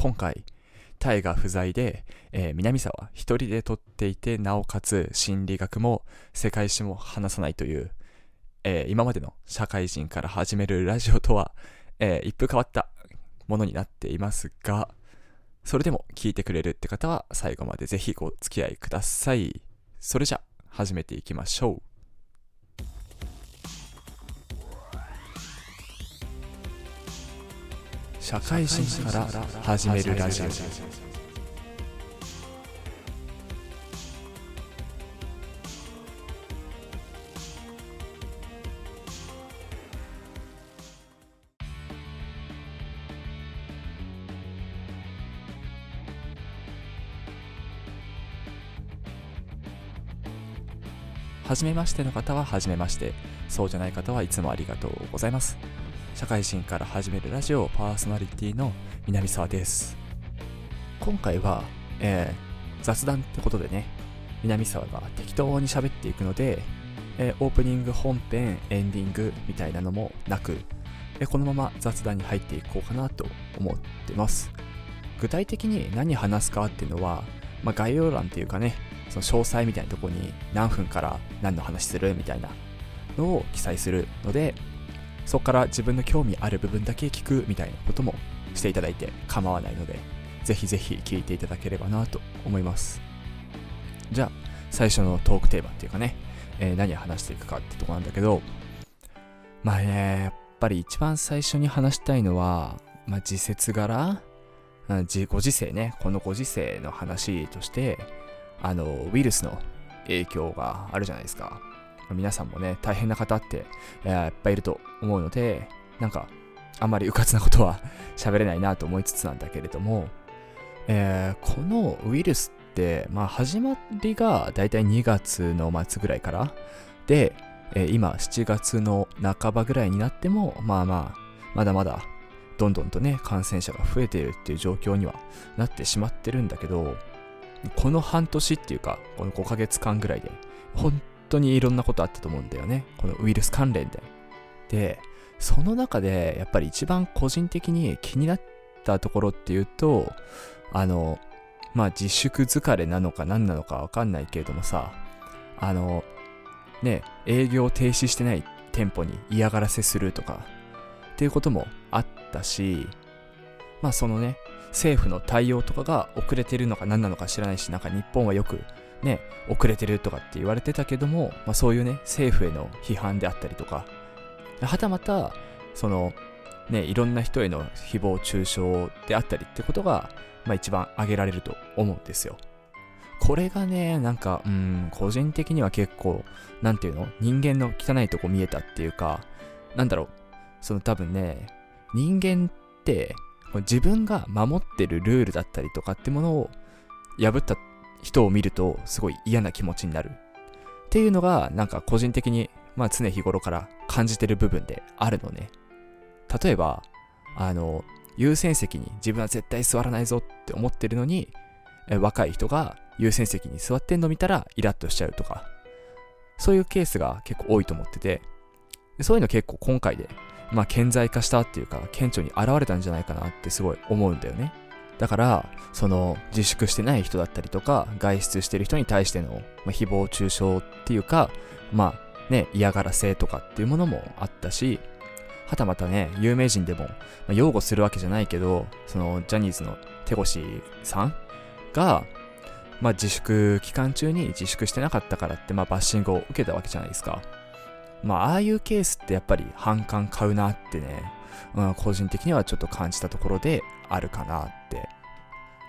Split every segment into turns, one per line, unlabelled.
今回、タイが不在で、えー、南沢一人で撮っていて、なおかつ心理学も世界史も話さないという、えー、今までの社会人から始めるラジオとは、えー、一風変わったものになっていますが、それでも聞いてくれるって方は最後までぜひご付き合いください。それじゃ、始めていきましょう。社会人から始めるラジオ。初めましての方は初めまして、そうじゃない方はいつもありがとうございます。社会人から始めるラジオパーソナリティの南沢です。今回は、えー、雑談ってことでね、南沢が適当に喋っていくので、えー、オープニング本編、エンディングみたいなのもなく、えー、このまま雑談に入っていこうかなと思ってます。具体的に何話すかっていうのは、まあ、概要欄っていうかね、その詳細みたいなとこに何分から何の話するみたいなのを記載するので、そこから自分の興味ある部分だけ聞くみたいなこともしていただいて構わないので、ぜひぜひ聞いていただければなと思います。じゃあ、最初のトークテーマっていうかね、えー、何を話していくかってとこなんだけど、まあね、やっぱり一番最初に話したいのは、まあ、時節柄、ご時世ね、このご時世の話として、あの、ウイルスの影響があるじゃないですか。皆さんもね、大変な方って、えいっぱいいると思うので、なんか、あんまりうかつなことは喋れないなと思いつつなんだけれども、えー、このウイルスって、まあ、始まりがだいたい2月の末ぐらいからで、えー、今7月の半ばぐらいになっても、まあまあ、まだまだどんどんとね、感染者が増えているっていう状況にはなってしまってるんだけど、この半年っていうか、この5ヶ月間ぐらいで、本当にいろんなことあったと思うんだよね。このウイルス関連で。で、その中で、やっぱり一番個人的に気になったところっていうと、あの、まあ自粛疲れなのか何なのかわかんないけれどもさ、あの、ね、営業停止してない店舗に嫌がらせするとか、っていうこともあったし、まあそのね、政府の対応とかが遅れてるのか何なのか知らないし、なんか日本はよくね、遅れてるとかって言われてたけども、まあ、そういうね、政府への批判であったりとか、はたまた、その、ね、いろんな人への誹謗中傷であったりってことが、まあ一番挙げられると思うんですよ。これがね、なんか、うん、個人的には結構、なんていうの人間の汚いとこ見えたっていうか、なんだろう、その多分ね、人間って、自分が守ってるルールだったりとかってものを破った人を見るとすごい嫌な気持ちになる。っていうのがなんか個人的にまあ常日頃から感じてる部分であるのね。例えばあの優先席に自分は絶対座らないぞって思ってるのに若い人が優先席に座ってんの見たらイラッとしちゃうとか。そういうケースが結構多いと思ってて。そういうの結構今回でまあ、顕在化したっていうか、顕著に現れたんじゃないかなってすごい思うんだよね。だから、その自粛してない人だったりとか、外出してる人に対しての、まあ、誹謗中傷っていうか、まあね、嫌がらせとかっていうものもあったし、はたまたね、有名人でも、まあ、擁護するわけじゃないけど、そのジャニーズの手越さんが、まあ、自粛期間中に自粛してなかったからって、まあ、バッシングを受けたわけじゃないですか。まあ、ああいうケースってやっぱり反感買うなってね、うん、個人的にはちょっと感じたところであるかなって。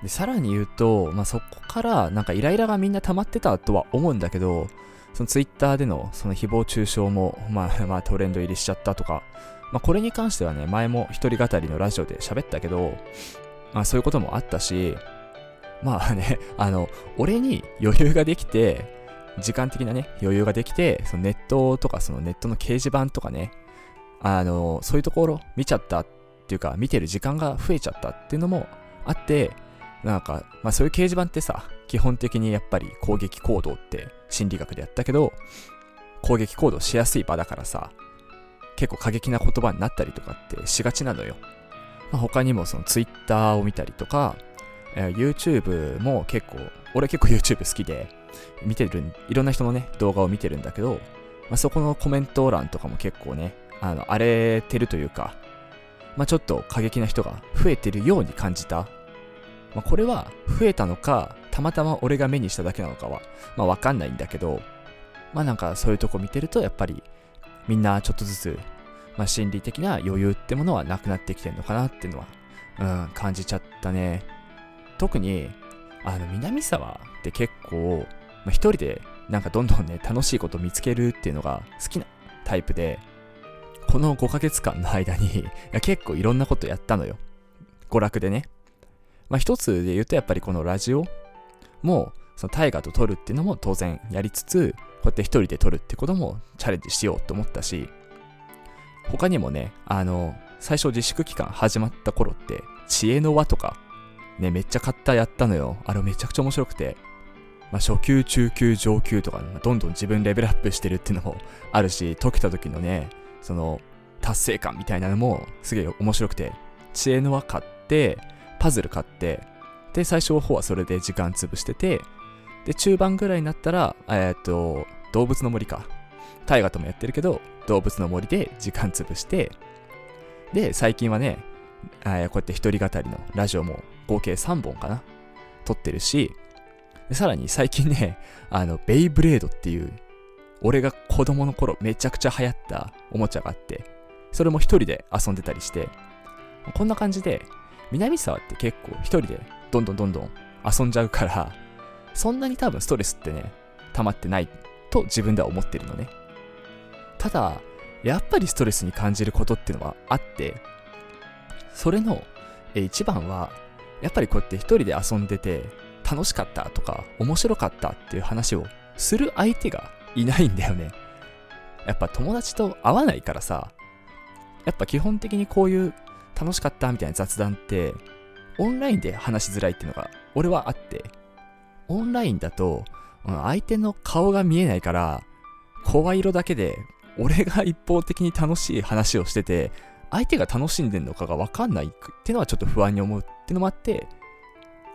で、さらに言うと、まあ、そこからなんかイライラがみんな溜まってたとは思うんだけど、そのツイッターでのその誹謗中傷も、まあ、まあ、トレンド入りしちゃったとか、まあ、これに関してはね、前も一人語りのラジオで喋ったけど、まあ、そういうこともあったし、まあ ね、あの、俺に余裕ができて、時間的なね、余裕ができて、そのネットとかそのネットの掲示板とかね、あの、そういうところ見ちゃったっていうか、見てる時間が増えちゃったっていうのもあって、なんか、まあそういう掲示板ってさ、基本的にやっぱり攻撃行動って心理学でやったけど、攻撃行動しやすい場だからさ、結構過激な言葉になったりとかってしがちなのよ。まあ、他にもその Twitter を見たりとか、えー、YouTube も結構、俺結構 YouTube 好きで、見てる、いろんな人のね、動画を見てるんだけど、まあ、そこのコメント欄とかも結構ね、あの、荒れてるというか、まあ、ちょっと過激な人が増えてるように感じた。まあ、これは増えたのか、たまたま俺が目にしただけなのかは、まあ、わかんないんだけど、まあなんかそういうとこ見てると、やっぱりみんなちょっとずつ、まあ、心理的な余裕ってものはなくなってきてるのかなっていうのは、うん、感じちゃったね。特に、あの、南沢って結構、まあ、一人でなんかどんどんね、楽しいこと見つけるっていうのが好きなタイプで、この5ヶ月間の間に結構いろんなことやったのよ。娯楽でね。まあ一つで言うとやっぱりこのラジオも、その大河と撮るっていうのも当然やりつつ、こうやって一人で撮るってこともチャレンジしようと思ったし、他にもね、あの、最初自粛期間始まった頃って、知恵の輪とか、ね、めっちゃ買ったやったのよ。あれめちゃくちゃ面白くて。まあ、初級、中級、上級とか、どんどん自分レベルアップしてるっていうのもあるし、解けた時のね、その、達成感みたいなのもすげえ面白くて、知恵の輪買って、パズル買って、で、最初の方はそれで時間潰してて、で、中盤ぐらいになったら、えっ、と、動物の森か。大河ともやってるけど、動物の森で時間潰して、で、最近はね、こうやって一人語りのラジオも合計3本かな撮ってるし、さらに最近ね、あの、ベイブレードっていう、俺が子供の頃めちゃくちゃ流行ったおもちゃがあって、それも一人で遊んでたりして、こんな感じで、南沢って結構一人でどんどんどんどん遊んじゃうから、そんなに多分ストレスってね、溜まってないと自分では思ってるのね。ただ、やっぱりストレスに感じることっていうのはあって、それの一番は、やっぱりこうやって一人で遊んでて楽しかったとか面白かったっていう話をする相手がいないんだよね。やっぱ友達と会わないからさ、やっぱ基本的にこういう楽しかったみたいな雑談ってオンラインで話しづらいっていうのが俺はあって、オンラインだと相手の顔が見えないから声色だけで俺が一方的に楽しい話をしてて相手が楽しんでんのかがわかんないっていうのはちょっと不安に思うっていうのもあって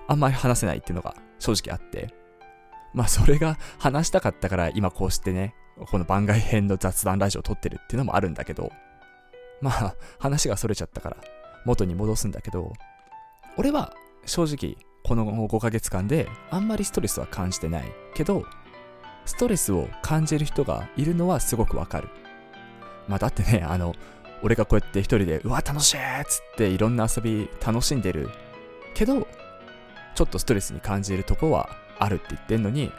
あんまり話せないっていうのが正直あってまあそれが話したかったから今こうしてねこの番外編の雑談ラジオを撮ってるっていうのもあるんだけどまあ話がそれちゃったから元に戻すんだけど俺は正直この5ヶ月間であんまりストレスは感じてないけどストレスを感じる人がいるのはすごくわかる。まあだってねあの俺がこうやって一人でうわ楽しいっつっていろんな遊び楽しんでるけどちょっとストレスに感じるとこはあるって言ってんのに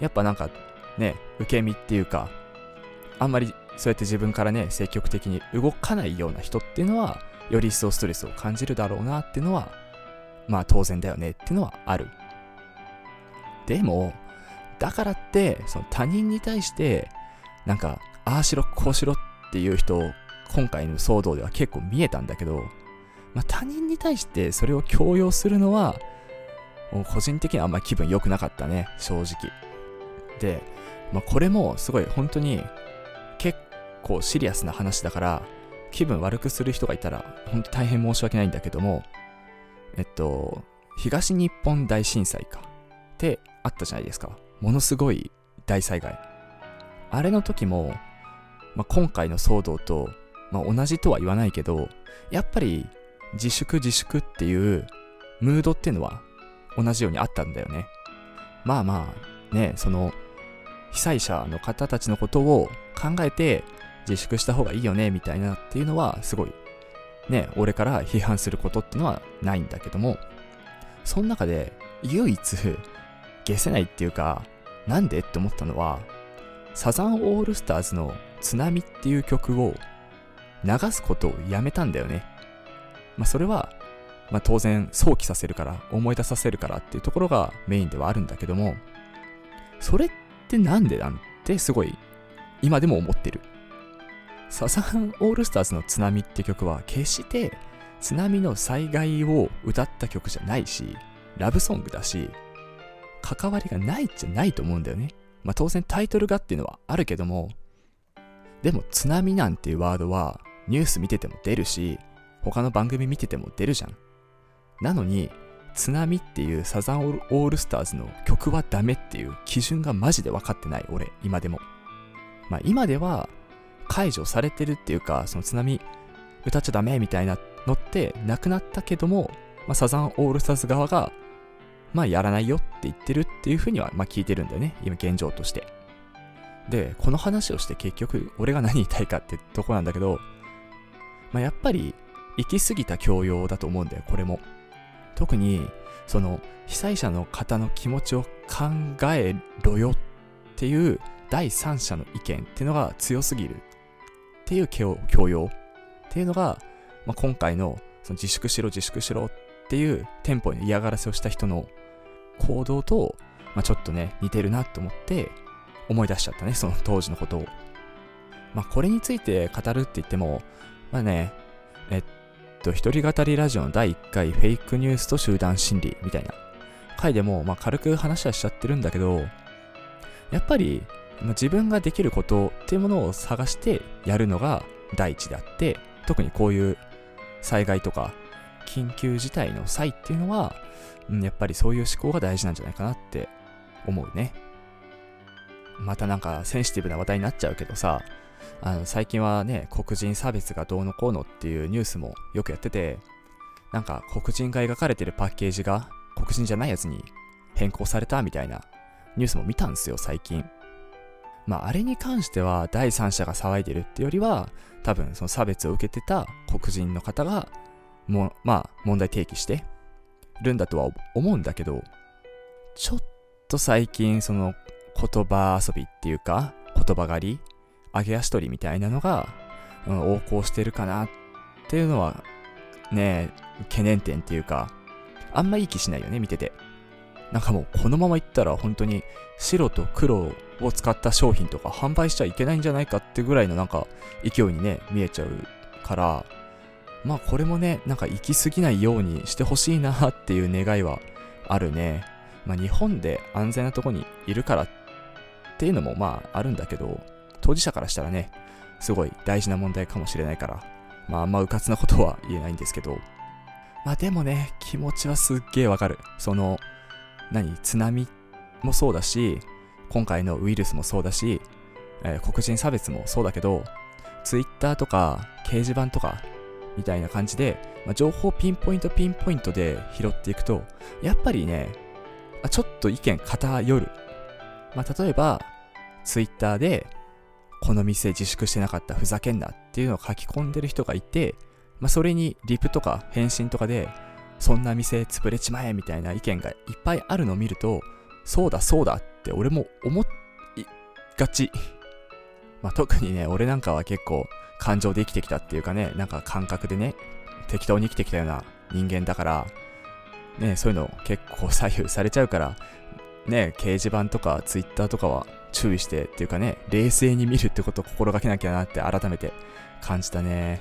やっぱなんかね受け身っていうかあんまりそうやって自分からね積極的に動かないような人っていうのはより一層ストレスを感じるだろうなっていうのは、まあ当然だよねっていうのはある。でも、だからって、その他人に対して、なんか、ああしろ、こうしろっていう人を、今回の騒動では結構見えたんだけど、まあ、他人に対してそれを強要するのは、もう個人的にはあんまり気分良くなかったね、正直。で、まあ、これもすごい本当に結構シリアスな話だから、気分悪くする人がいたら、本当大変申し訳ないんだけども、えっと、東日本大震災か。ってあったじゃないですか。ものすごい大災害。あれの時も、まあ、今回の騒動と、まあ、同じとは言わないけど、やっぱり自粛自粛っていうムードっていうのは同じようにあったんだよね。まあまあ、ね、その、被災者の方たちのことを考えて、自粛した方がいいよね、みたいなっていうのは、すごい、ね、俺から批判することってのはないんだけども、その中で、唯一、消せないっていうか、なんでって思ったのは、サザンオールスターズの津波っていう曲を流すことをやめたんだよね。まあそれは、まあ当然想起させるから、思い出させるからっていうところがメインではあるんだけども、それってなんでなんてすごい今でも思ってる。サザンオールスターズの津波って曲は決して津波の災害を歌った曲じゃないし、ラブソングだし、関わりがないじゃないと思うんだよね。まあ当然タイトルがっていうのはあるけども、でも津波なんていうワードはニュース見てても出るし、他の番組見てても出るじゃん。なのに、津波っていうサザンオールスターズの曲はダメっていう基準がマジで分かってない、俺、今でも。まあ今では解除されてるっていうか、その津波歌っちゃダメみたいなのってなくなったけども、まあ、サザンオールスターズ側が、まあやらないよって言ってるっていうふうには、まあ聞いてるんだよね、今現状として。で、この話をして結局、俺が何言いたいかってとこなんだけど、まあやっぱり、行き過ぎた教養だと思うんだよ、これも。特にその被災者の方の気持ちを考えろよっていう第三者の意見っていうのが強すぎるっていう教養っていうのが、まあ、今回のその自粛しろ自粛しろっていう店舗に嫌がらせをした人の行動と、まあ、ちょっとね似てるなと思って思い出しちゃったねその当時のことを。まあこれについて語るって言ってもまあねえっと、一人語りラジオの第1回フェイクニュースと集団心理みたいな回でも、まあ、軽く話はしちゃってるんだけど、やっぱり、自分ができることっていうものを探してやるのが第一であって、特にこういう災害とか緊急事態の際っていうのは、うん、やっぱりそういう思考が大事なんじゃないかなって思うね。またなんかセンシティブな話題になっちゃうけどさ、あの最近はね、黒人差別がどうのこうのっていうニュースもよくやってて、なんか黒人が描かれてるパッケージが黒人じゃないやつに変更されたみたいなニュースも見たんですよ、最近。まあ、あれに関しては第三者が騒いでるってよりは、多分その差別を受けてた黒人の方が、もまあ、問題提起してるんだとは思うんだけど、ちょっと最近その言葉遊びっていうか、言葉狩り上げ足取りみたいなのが、うん、横行してるかなっていうのは、ね、懸念点っていうか、あんまいい気しないよね、見てて。なんかもうこのままいったら本当に白と黒を使った商品とか販売しちゃいけないんじゃないかってぐらいのなんか勢いにね、見えちゃうから、まあこれもね、なんか行き過ぎないようにしてほしいなっていう願いはあるね。まあ日本で安全なとこにいるからっていうのもまああるんだけど、当事者からしたらね、すごい大事な問題かもしれないから、まああんまうかつなことは言えないんですけど、まあでもね、気持ちはすっげえわかる。その、何、津波もそうだし、今回のウイルスもそうだし、えー、黒人差別もそうだけど、Twitter とか掲示板とかみたいな感じで、まあ、情報ピンポイントピンポイントで拾っていくと、やっぱりね、ちょっと意見偏る。まあ、例えば、Twitter で、この店自粛してなかったふざけんなっていうのを書き込んでる人がいて、まあ、それにリプとか返信とかで、そんな店潰れちまえみたいな意見がいっぱいあるのを見ると、そうだそうだって俺も思いがち。まあ、特にね、俺なんかは結構感情で生きてきたっていうかね、なんか感覚でね、適当に生きてきたような人間だから、ね、そういうの結構左右されちゃうから、ね、掲示板とかツイッターとかは注意してっていうかね、冷静に見るってことを心がけなきゃなって改めて感じたね。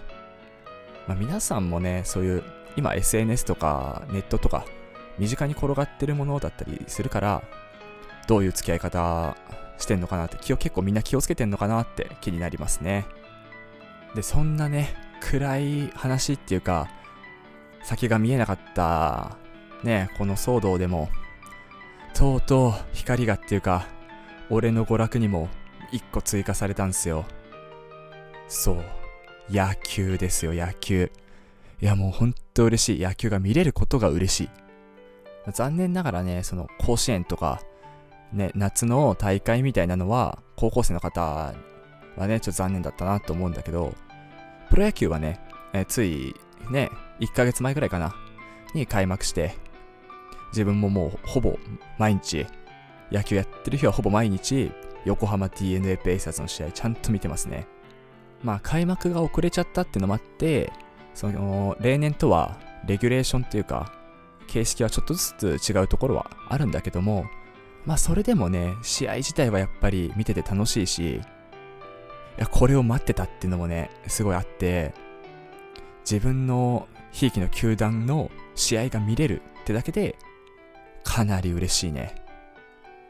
まあ、皆さんもね、そういう今 SNS とかネットとか身近に転がってるものだったりするから、どういう付き合い方してんのかなって気を結構みんな気をつけてんのかなって気になりますね。で、そんなね、暗い話っていうか、先が見えなかったね、この騒動でも、とうとう光がっていうか、俺の娯楽にも一個追加されたんすよ。そう。野球ですよ、野球。いやもうほんと嬉しい。野球が見れることが嬉しい。残念ながらね、その甲子園とか、ね、夏の大会みたいなのは、高校生の方はね、ちょっと残念だったなと思うんだけど、プロ野球はね、えついね、1ヶ月前ぐらいかな、に開幕して、自分ももうほぼ毎日野球やってる日はほぼ毎日、横浜 DNA ベイサーズの試合ちゃんと見てますね。まあ開幕が遅れちゃったってのもあって、その例年とはレギュレーションっていうか、形式はちょっとずつ違うところはあるんだけども、まあそれでもね、試合自体はやっぱり見てて楽しいし、いや、これを待ってたっていうのもね、すごいあって、自分のひいきの球団の試合が見れるってだけで、かなり嬉しいね。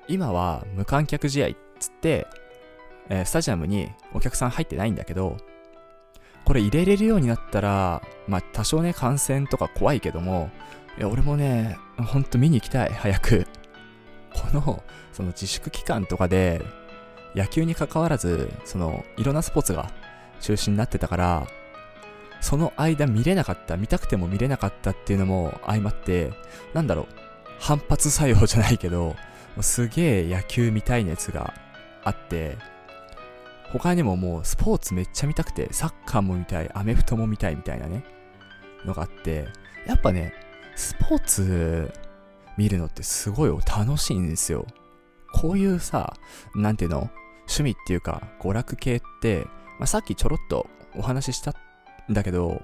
今は無観客試合っつって、えー、スタジアムにお客さん入ってないんだけど、これ入れれるようになったら、まあ多少ね、感染とか怖いけども、いや、俺もね、ほんと見に行きたい、早く。この、その自粛期間とかで、野球に関わらず、その、いろんなスポーツが中止になってたから、その間見れなかった、見たくても見れなかったっていうのも相まって、なんだろう、反発作用じゃないけど、すげえ野球見たい熱があって、他にももうスポーツめっちゃ見たくて、サッカーも見たい、アメフトも見たいみたいなね、のがあって、やっぱね、スポーツ見るのってすごい楽しいんですよ。こういうさ、なんていうの趣味っていうか、娯楽系って、まあ、さっきちょろっとお話ししたんだけど、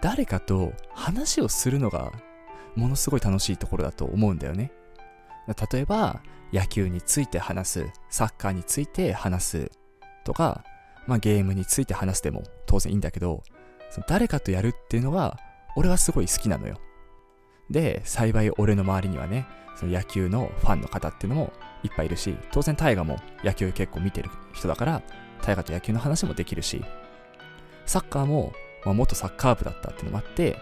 誰かと話をするのがものすごい楽しいところだと思うんだよね。例えば、野球について話す、サッカーについて話すとか、まあ、ゲームについて話すでも当然いいんだけど、その誰かとやるっていうのが、俺はすごい好きなのよ。で、幸い俺の周りにはね、その野球のファンの方っていうのもいっぱいいるし、当然大河も野球結構見てる人だから、大河と野球の話もできるし、サッカーも、まあ、元サッカー部だったっていうのもあって、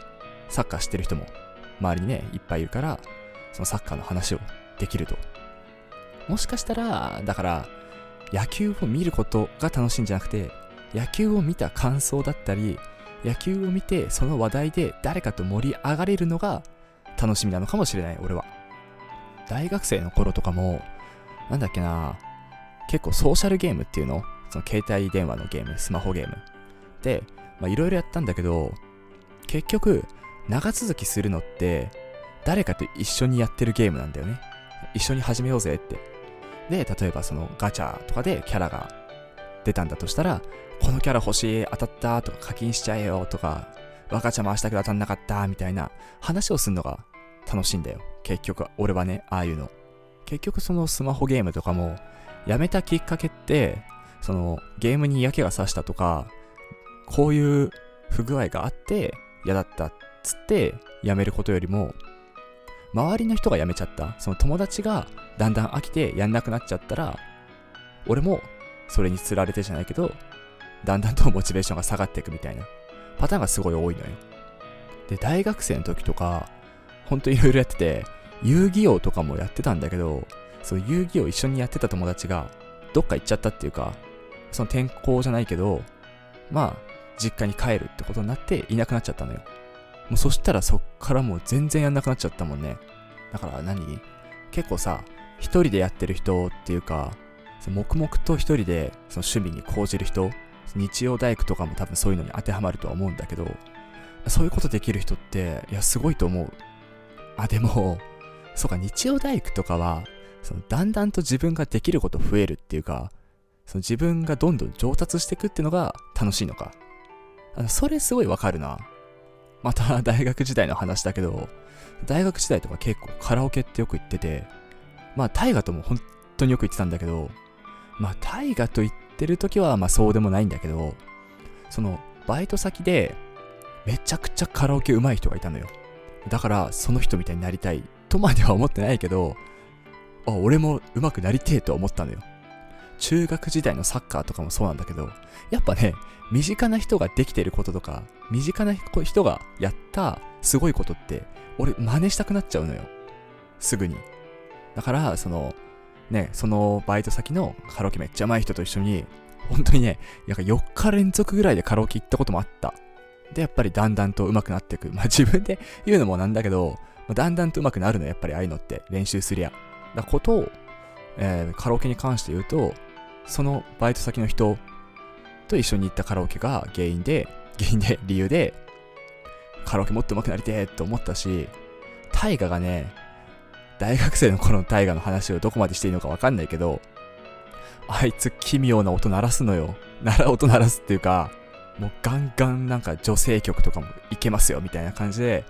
サッカー知ってる人も周りにね、いっぱいいるから、そのサッカーの話をできると。もしかしたら、だから、野球を見ることが楽しいんじゃなくて、野球を見た感想だったり、野球を見てその話題で誰かと盛り上がれるのが楽しみなのかもしれない、俺は。大学生の頃とかも、なんだっけな、結構ソーシャルゲームっていうの？その携帯電話のゲーム、スマホゲーム。で、いろいろやったんだけど、結局、長続きするのって、誰かと一緒にやってるゲームなんだよね。一緒に始めようぜって。で、例えばそのガチャとかでキャラが出たんだとしたら、このキャラ欲しい、当たったとか課金しちゃえよとか、若茶回したけど当たんなかったみたいな話をするのが楽しいんだよ。結局、俺はね、ああいうの。結局そのスマホゲームとかも、やめたきっかけって、そのゲームに嫌気がさしたとか、こういう不具合があって嫌だったっつってやめることよりも、周りの人が辞めちゃった、その友達がだんだん飽きてやんなくなっちゃったら、俺もそれにつられてじゃないけど、だんだんとモチベーションが下がっていくみたいなパターンがすごい多いのよ。で、大学生の時とか、ほんといろいろやってて、遊戯王とかもやってたんだけど、その遊戯王一緒にやってた友達が、どっか行っちゃったっていうか、その転校じゃないけど、まあ、実家に帰るってことになっていなくなっちゃったのよ。もうそしたらそっからもう全然やんなくなっちゃったもんね。だから何？結構さ、一人でやってる人っていうか、黙々と一人でその趣味に講じる人日曜大工とかも多分そういうのに当てはまるとは思うんだけど、そういうことできる人って、いや、すごいと思う。あ、でも、そうか、日曜大工とかは、その、だんだんと自分ができること増えるっていうか、その自分がどんどん上達していくっていうのが楽しいのか。あの、それすごいわかるな。また大学時代の話だけど、大学時代とか結構カラオケってよく行ってて、まあ大河とも本当によく行ってたんだけど、まあ大河と行ってる時はまあそうでもないんだけど、そのバイト先でめちゃくちゃカラオケ上手い人がいたのよ。だからその人みたいになりたいとまでは思ってないけど、あ、俺も上手くなりてえと思ったのよ。中学時代のサッカーとかもそうなんだけど、やっぱね、身近な人ができてることとか、身近な人がやったすごいことって、俺真似したくなっちゃうのよ。すぐに。だから、その、ね、そのバイト先のカラオケめっちゃ上手い人と一緒に、本当にね、なんか4日連続ぐらいでカラオケ行ったこともあった。で、やっぱりだんだんと上手くなっていく。まあ自分で言うのもなんだけど、だんだんと上手くなるのやっぱりああいうのって練習すりゃ。だことを、えー、カラオケに関して言うと、そのバイト先の人と一緒に行ったカラオケが原因で、原因で、理由で、カラオケもっと上手くなりてーって思ったし、大河がね、大学生の頃の大河の話をどこまでしていいのかわかんないけど、あいつ奇妙な音鳴らすのよ。なら音鳴らすっていうか、もうガンガンなんか女性曲とかもいけますよみたいな感じで、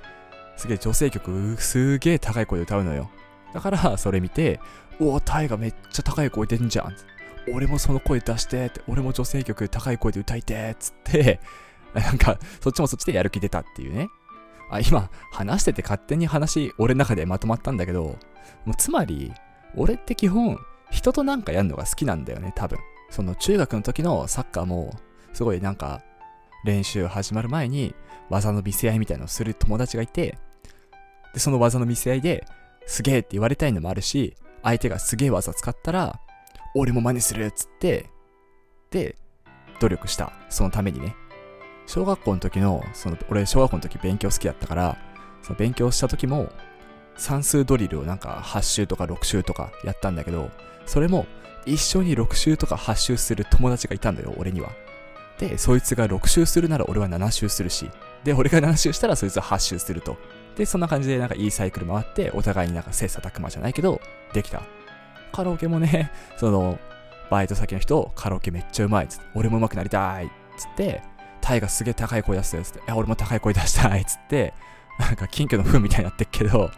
すげえ女性曲すげえ高い声で歌うのよ。だからそれ見て、おお、タイがめっちゃ高い声出んじゃん。俺もその声出してって、俺も女性曲高い声で歌いてっつって、なんかそっちもそっちでやる気出たっていうね。あ、今話してて勝手に話、俺の中でまとまったんだけど、もうつまり、俺って基本、人となんかやるのが好きなんだよね、多分。その中学の時のサッカーも、すごいなんか、練習始まる前に技の見せ合いみたいのをする友達がいて、で、その技の見せ合いですげえって言われたいのもあるし、相手がすげえ技使ったら、俺も真似するっつって、で、努力した。そのためにね。小学校の時の、その、俺小学校の時勉強好きだったから、その勉強した時も、算数ドリルをなんか8周とか6周とかやったんだけど、それも一緒に6周とか8周する友達がいたんだよ、俺には。で、そいつが6周するなら俺は7周するし、で、俺が7周したらそいつは8周すると。で、そんな感じでなんかいいサイクル回って、お互いになんか切磋琢磨じゃないけど、できた。カラオケもね、その、バイト先の人、カラオケめっちゃうまいっつって、俺も上手くなりたいっつって、タイがすげえ高い声出すっつって、いや、俺も高い声出したいっつって、なんか金魚の糞みたいになってっけど、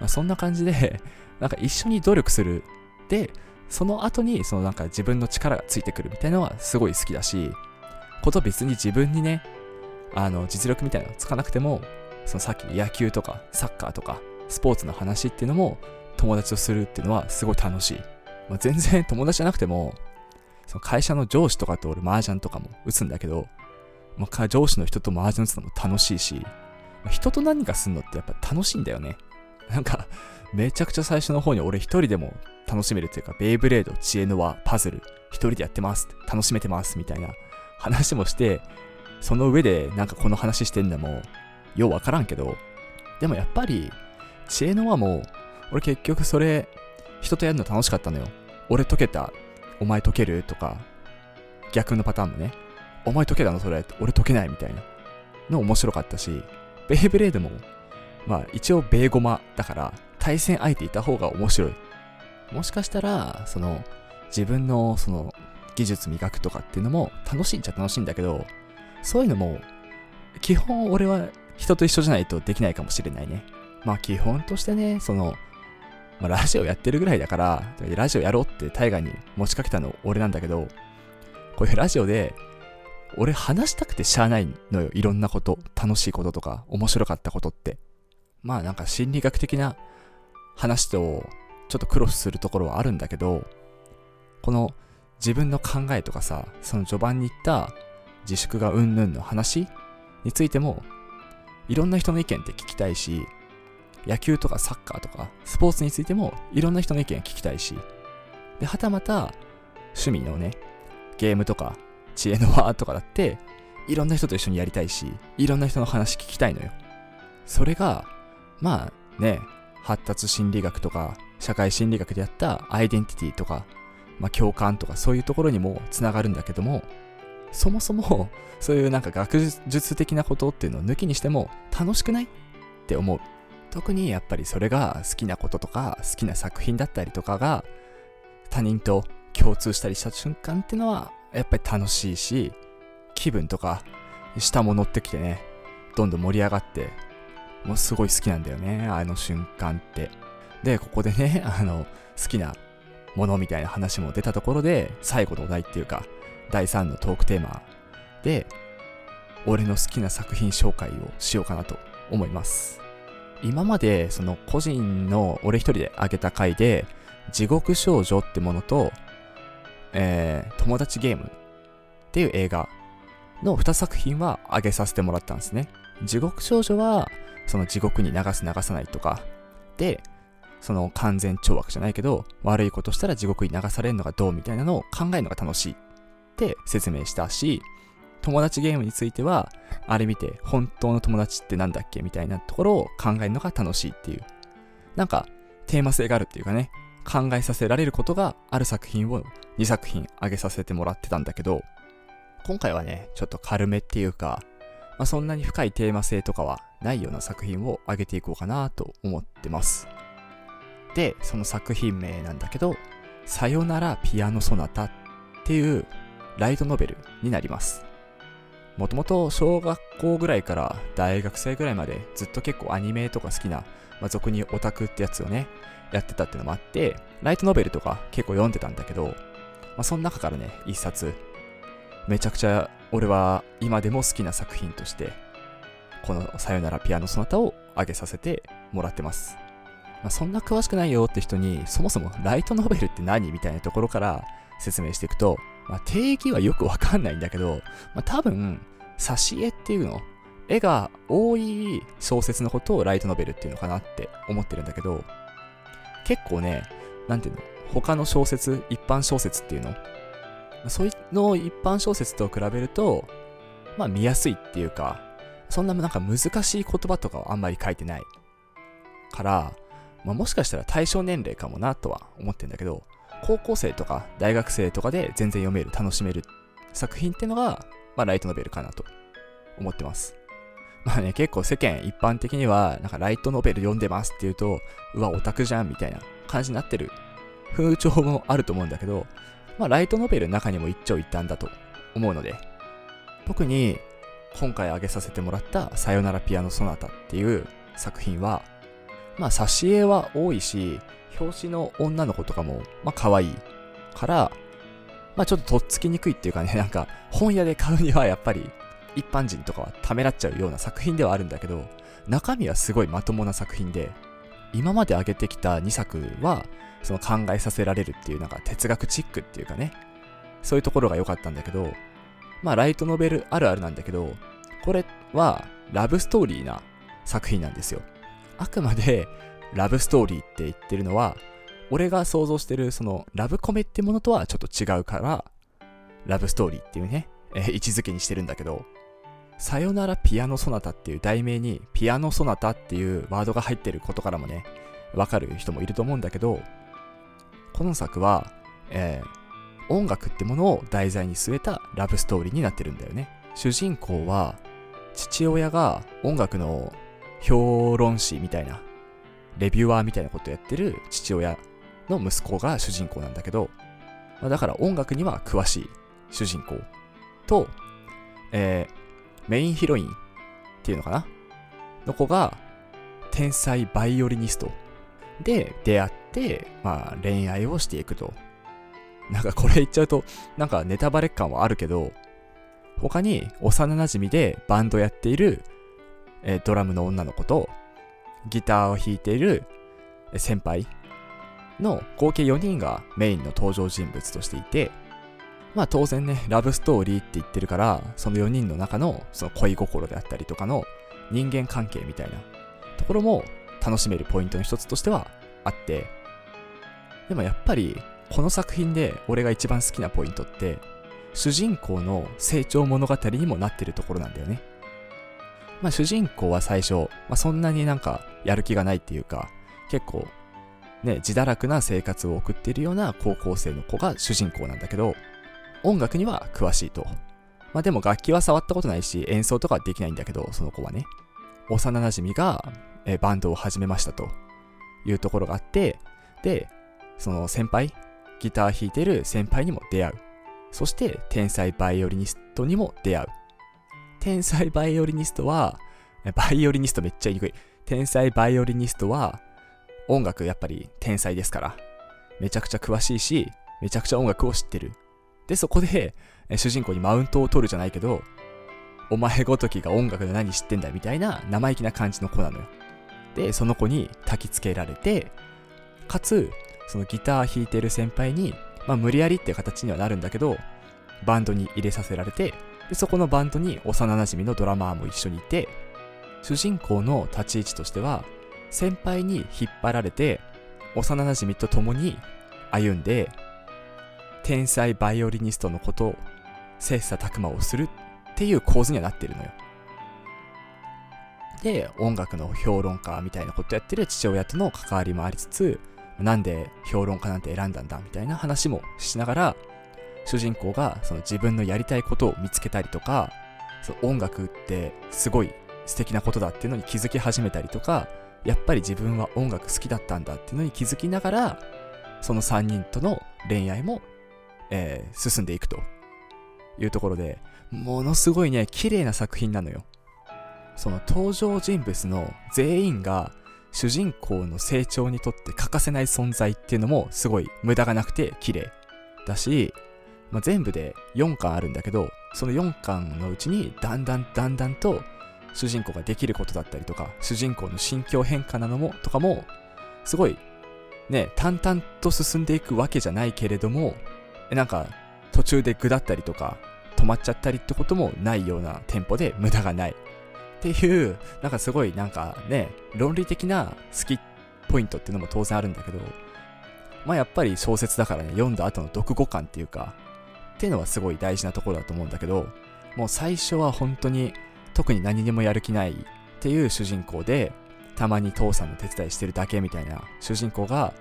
まあ、そんな感じで、なんか一緒に努力する。で、その後に、そのなんか自分の力がついてくるみたいなのはすごい好きだし、こと別に自分にね、あの、実力みたいなのつかなくても、そのさっきの野球とかサッカーとかスポーツの話っていうのも友達とするっていうのはすごい楽しい。まあ、全然 友達じゃなくても、その会社の上司とかと俺麻雀とかも打つんだけど、まあ、上司の人と麻雀打つのも楽しいし、ま、人と何かすんのってやっぱ楽しいんだよね。なんか、めちゃくちゃ最初の方に俺一人でも楽しめるっていうか、ベイブレード、知恵の輪、パズル、一人でやってます、楽しめてますみたいな話もして、その上でなんかこの話してんのも、ようわからんけど、でもやっぱり、知恵の輪も、俺結局それ、人とやるの楽しかったのよ。俺解けた、お前解ける？とか、逆のパターンもね、お前解けたのそれ、俺解けないみたいな。の面白かったし、ベイブレードも、まあ一応ベーゴマだから、対戦相手いた方が面白い。もしかしたら、その、自分のその技術磨くとかっていうのも楽しいっちゃ楽しいんだけど、そういうのも、基本俺は人と一緒じゃないとできないかもしれないね。まあ基本としてね、その、まあ、ラジオやってるぐらいだから、ラジオやろうってタイガーに持ちかけたの俺なんだけど、こういうラジオで、俺話したくてしゃあないのよ。いろんなこと。楽しいこととか、面白かったことって。まあなんか心理学的な話とちょっとクロスするところはあるんだけど、この自分の考えとかさ、その序盤に言った自粛がうんぬんの話についても、いろんな人の意見って聞きたいし、野球とかサッカーとかスポーツについてもいろんな人の意見聞きたいし、で、はたまた趣味のね、ゲームとか知恵の輪とかだって、いろんな人と一緒にやりたいし、いろんな人の話聞きたいのよ。それが、まあね、発達心理学とか社会心理学でやったアイデンティティとか、まあ、共感とかそういうところにもつながるんだけども、そもそもそういうなんか学術的なことっていうのを抜きにしても楽しくないって思う。特にやっぱりそれが好きなこととか好きな作品だったりとかが他人と共通したりした瞬間っていうのはやっぱり楽しいし気分とか下も乗ってきてねどんどん盛り上がってもうすごい好きなんだよねあの瞬間って。でここでね あの好きなものみたいな話も出たところで最後のお題っていうか第3のトークテーマで俺の好きな作品紹介をしようかなと思います。今までその個人の俺一人で上げた回で地獄少女ってものと、えー、友達ゲームっていう映画の2作品は上げさせてもらったんですね。地獄少女はその地獄に流す流さないとか。でその完全懲悪じゃないけど悪いことしたら地獄に流されるのがどうみたいなのを考えるのが楽しいって説明したし友達ゲームについてはあれ見て本当の友達ってなんだっけみたいなところを考えるのが楽しいっていう。なんかテーマ性があるっていうかね考えさせられることがある作品を2作品上げさせてもらってたんだけど今回はねちょっと軽めっていうか、まあ、そんなに深いテーマ性とかはないような作品を上げていこうかなと思ってます。でその作品名なんだけどさよならピアノソナタっていうライトノベルになります。もともと小学校ぐらいから大学生ぐらいまでずっと結構アニメとか好きな、まあ、俗にオタクってやつをね、やってたっていうのもあって、ライトノベルとか結構読んでたんだけど、まあ、その中からね、一冊、めちゃくちゃ俺は今でも好きな作品として、このさよならピアノソナタを上げさせてもらってます。まあ、そんな詳しくないよって人に、そもそもライトノベルって何みたいなところから説明していくと、まあ、定義はよくわかんないんだけど、まあ、多分、挿絵っていうの絵が多い小説のことをライトノベルっていうのかなって思ってるんだけど、結構ね、なんていうの、他の小説、一般小説っていうの、そういうの一般小説と比べると、まあ見やすいっていうか、そんななんか難しい言葉とかはあんまり書いてない。から、まあ、もしかしたら対象年齢かもなとは思ってんだけど、高校生とか大学生とかで全然読める、楽しめる作品ってのが、まあライトノベルかなと思ってます。まあね、結構世間一般的には、なんかライトノベル読んでますっていうと、うわ、オタクじゃんみたいな感じになってる風潮もあると思うんだけど、まあライトノベルの中にも一長一短だと思うので、特に今回挙げさせてもらったさよならピアノソナタっていう作品は、まあ挿絵は多いし、表紙の女の子とかも、まあ可愛いから、まあちょっととっつきにくいっていうかね、なんか本屋で買うにはやっぱり一般人とかはためらっちゃうような作品ではあるんだけど、中身はすごいまともな作品で、今まで挙げてきた2作は、その考えさせられるっていうなんか哲学チックっていうかね、そういうところが良かったんだけど、まあライトノベルあるあるなんだけど、これはラブストーリーな作品なんですよ。あくまでラブストーリーって言ってるのは、俺が想像してるそのラブコメってものとはちょっと違うから、ラブストーリーっていうね、えー、位置づけにしてるんだけど、さよならピアノソナタっていう題名にピアノソナタっていうワードが入ってることからもね、わかる人もいると思うんだけど、この作は、えー、音楽ってものを題材に据えたラブストーリーになってるんだよね。主人公は、父親が音楽の評論誌みたいな、レビュアーみたいなことやってる父親の息子が主人公なんだけど、まあ、だから音楽には詳しい主人公と、えー、メインヒロインっていうのかなの子が、天才バイオリニストで出会って、まあ恋愛をしていくと。なんかこれ言っちゃうと、なんかネタバレ感はあるけど、他に幼馴染でバンドやっている、えー、ドラムの女の子と、ギターを弾いている先輩の合計4人がメインの登場人物としていて、まあ当然ね、ラブストーリーって言ってるから、その4人の中のその恋心であったりとかの人間関係みたいなところも楽しめるポイントの一つとしてはあって、でもやっぱりこの作品で俺が一番好きなポイントって、主人公の成長物語にもなってるところなんだよね。まあ主人公は最初、まあそんなになんかやる気がないっていうか、結構ね、自堕落な生活を送っているような高校生の子が主人公なんだけど、音楽には詳しいと。まあでも楽器は触ったことないし、演奏とかできないんだけど、その子はね。幼馴染が、えバンドを始めましたというところがあって、で、その先輩、ギター弾いてる先輩にも出会う。そして天才バイオリニストにも出会う。天才バイオリニストは、バイオリニストめっちゃ言いにくい。天才バイオリニストは、音楽やっぱり天才ですから。めちゃくちゃ詳しいし、めちゃくちゃ音楽を知ってる。で、そこで、主人公にマウントを取るじゃないけど、お前ごときが音楽で何知ってんだみたいな生意気な感じの子なのよ。で、その子に焚きつけられて、かつ、そのギター弾いてる先輩に、まあ無理やりって形にはなるんだけど、バンドに入れさせられて、でそこのバンドに幼馴染のドラマーも一緒にいて、主人公の立ち位置としては、先輩に引っ張られて、幼馴染と共に歩んで、天才バイオリニストのことを切磋琢磨をするっていう構図にはなってるのよ。で、音楽の評論家みたいなことやってる父親との関わりもありつつ、なんで評論家なんて選んだんだみたいな話もしながら、主人公がその自分のやりたいことを見つけたりとか、その音楽ってすごい素敵なことだっていうのに気づき始めたりとか、やっぱり自分は音楽好きだったんだっていうのに気づきながら、その3人との恋愛もえー、進んでいくというところで、ものすごいね、綺麗な作品なのよ。その登場人物の全員が主人公の成長にとって欠かせない存在っていうのもすごい無駄がなくて綺麗だし、まあ、全部で4巻あるんだけど、その4巻のうちにだんだんだんだんと主人公ができることだったりとか、主人公の心境変化なのも、とかも、すごいね、淡々と進んでいくわけじゃないけれども、なんか途中でぐだったりとか止まっちゃったりってこともないようなテンポで無駄がない。っていうなんかすごいなんかね論理的な好きポイントっていうのも当然あるんだけどまあやっぱり小説だからね読んだ後の読後感っていうかっていうのはすごい大事なところだと思うんだけどもう最初は本当に特に何にもやる気ないっていう主人公でたまに父さんの手伝いしてるだけみたいな主人公が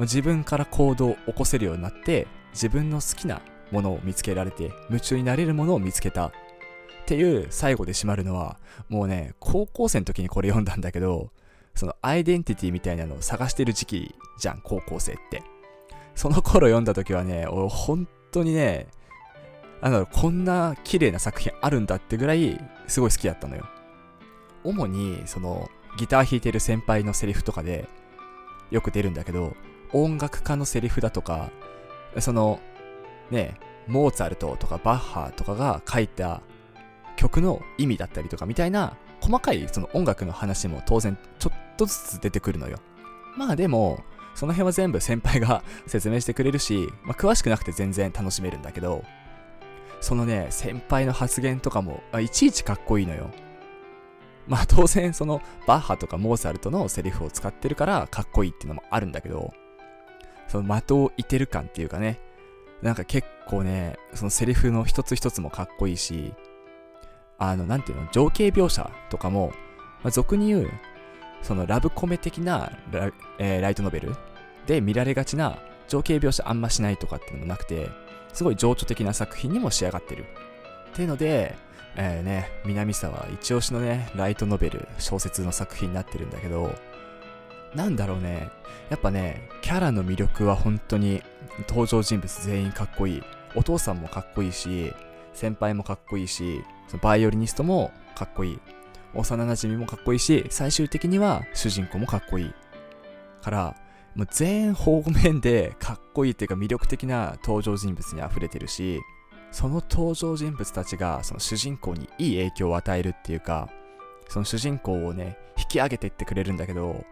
自分から行動を起こせるようになって自分の好きなものを見つけられて夢中になれるものを見つけたっていう最後で締まるのはもうね高校生の時にこれ読んだんだけどそのアイデンティティみたいなのを探してる時期じゃん高校生って。その頃読んだ時はね俺本当にねあのこんな綺麗な作品あるんだってぐらいすごい好きだったのよ。主にそのギター弾いてる先輩のセリフとかでよく出るんだけど音楽家のセリフだとかそのねモーツァルトとかバッハとかが書いた曲の意味だったりとかみたいな細かいその音楽の話も当然ちょっとずつ出てくるのよ。まあでもその辺は全部先輩が説明してくれるし、まあ、詳しくなくて全然楽しめるんだけどそのね先輩の発言とかもいちいちかっこいいのよ。まあ当然そのバッハとかモーツァルトのセリフを使ってるからかっこいいっていうのもあるんだけど、その的を射てる感っていうかね、なんか結構ね、そのセリフの一つ一つもかっこいいし、あの、なんていうの、情景描写とかも、まあ、俗に言う、そのラブコメ的なラ,、えー、ライトノベルで見られがちな情景描写あんましないとかっていうのもなくて、すごい情緒的な作品にも仕上がってる。っていうので、えー、ね、南沢一押しのね、ライトノベル、小説の作品になってるんだけど、なんだろうね、やっぱね、キャラの魅力は本当に登場人物全員かっこいい。お父さんもかっこいいし、先輩もかっこいいし、そのバイオリニストもかっこいい。幼馴染もかっこいいし、最終的には主人公もかっこいい。から、もう全方面でかっこいいっていうか魅力的な登場人物に溢れてるし、その登場人物たちがその主人公にいい影響を与えるっていうか、その主人公をね、引き上げていってくれるんだけど、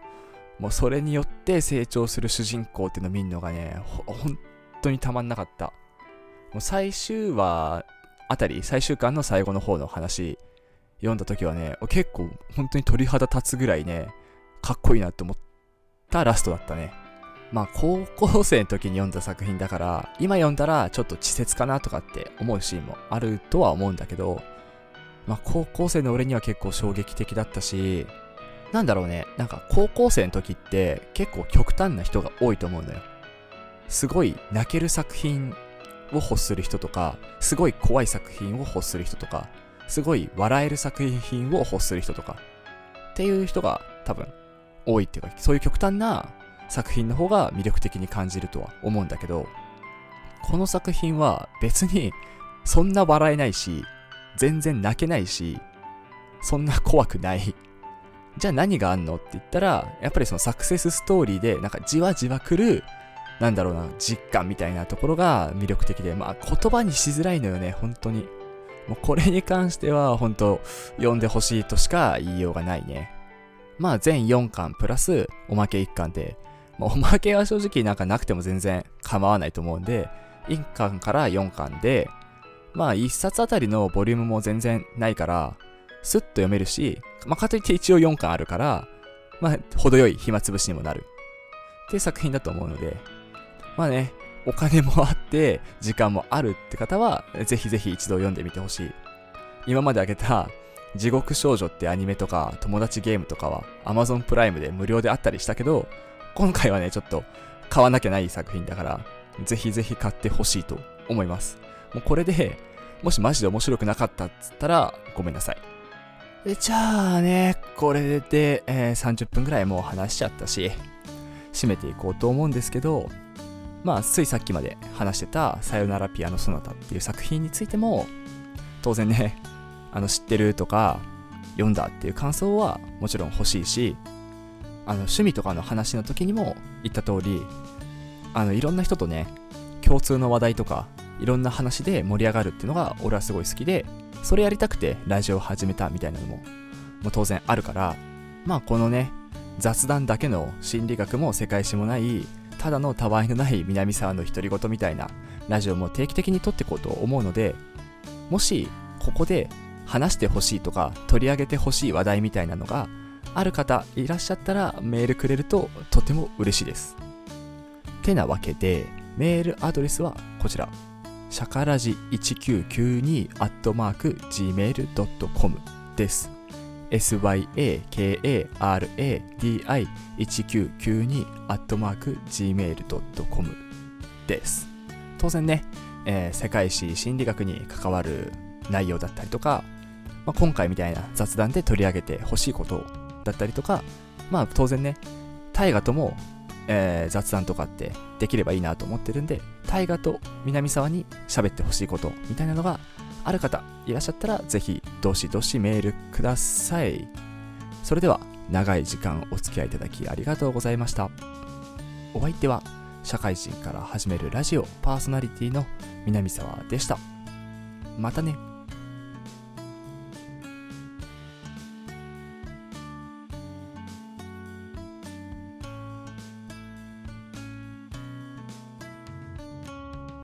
もうそれによって成長する主人公っていうのを見るのがね、本当にたまんなかった。もう最終話あたり、最終巻の最後の方の話、読んだ時はね、結構本当に鳥肌立つぐらいね、かっこいいなって思ってたラストだったね。まあ高校生の時に読んだ作品だから、今読んだらちょっと稚拙かなとかって思うシーンもあるとは思うんだけど、まあ高校生の俺には結構衝撃的だったし、なんだろうね、なんか高校生の時って結構極端な人が多いと思うんだよ。すごい泣ける作品を欲する人とか、すごい怖い作品を欲する人とか、すごい笑える作品を欲する人とか、っていう人が多分多いっていうか、そういう極端な作品の方が魅力的に感じるとは思うんだけど、この作品は別にそんな笑えないし、全然泣けないし、そんな怖くない。じゃあ何があんのって言ったら、やっぱりそのサクセスストーリーでなんかじわじわ来る、なんだろうな、実感みたいなところが魅力的で、まあ言葉にしづらいのよね、本当に。もうこれに関しては本当読んでほしいとしか言いようがないね。まあ全4巻プラスおまけ1巻でまあ、おまけは正直なんかなくても全然構わないと思うんで、1巻から4巻で、まあ1冊あたりのボリュームも全然ないから、スッと読めるし、まあかといって一応4巻あるから、まあ程よい暇つぶしにもなる。っていう作品だと思うので、まあね、お金もあって、時間もあるって方は、ぜひぜひ一度読んでみてほしい。今まであげた、地獄少女ってアニメとか友達ゲームとかは Amazon プライムで無料であったりしたけど、今回はね、ちょっと買わなきゃない作品だから、ぜひぜひ買ってほしいと思います。もうこれで、もしマジで面白くなかったっつったら、ごめんなさい。でじゃあね、これで、えー、30分ぐらいもう話しちゃったし、締めていこうと思うんですけど、まあ、ついさっきまで話してた、さよならピアノソナタっていう作品についても、当然ね、あの、知ってるとか、読んだっていう感想はもちろん欲しいし、あの趣味とかの話の時にも言った通りあのいろんな人とね共通の話題とかいろんな話で盛り上がるっていうのが俺はすごい好きでそれやりたくてラジオを始めたみたいなのももう当然あるからまあこのね雑談だけの心理学も世界史もないただのたわいのない南沢の独り言みたいなラジオも定期的に撮っていこうと思うのでもしここで話してほしいとか取り上げてほしい話題みたいなのがある方いらっしゃったらメールくれるととても嬉しいです。てなわけでメールアドレスはこちらシャカラジ1992アットマーク gmail.com です。syakaradi1992 アットマーク gmail.com です。当然ね、えー、世界史心理学に関わる内容だったりとか、まあ、今回みたいな雑談で取り上げてほしいことだったりとか、まあ当然ね、大河とも、えー、雑談とかってできればいいなと思ってるんで、大河と南沢に喋ってほしいことみたいなのがある方いらっしゃったら、ぜひどしどしメールください。それでは、長い時間お付き合いいただきありがとうございました。お相手は、社会人から始めるラジオパーソナリティの南沢でした。またね。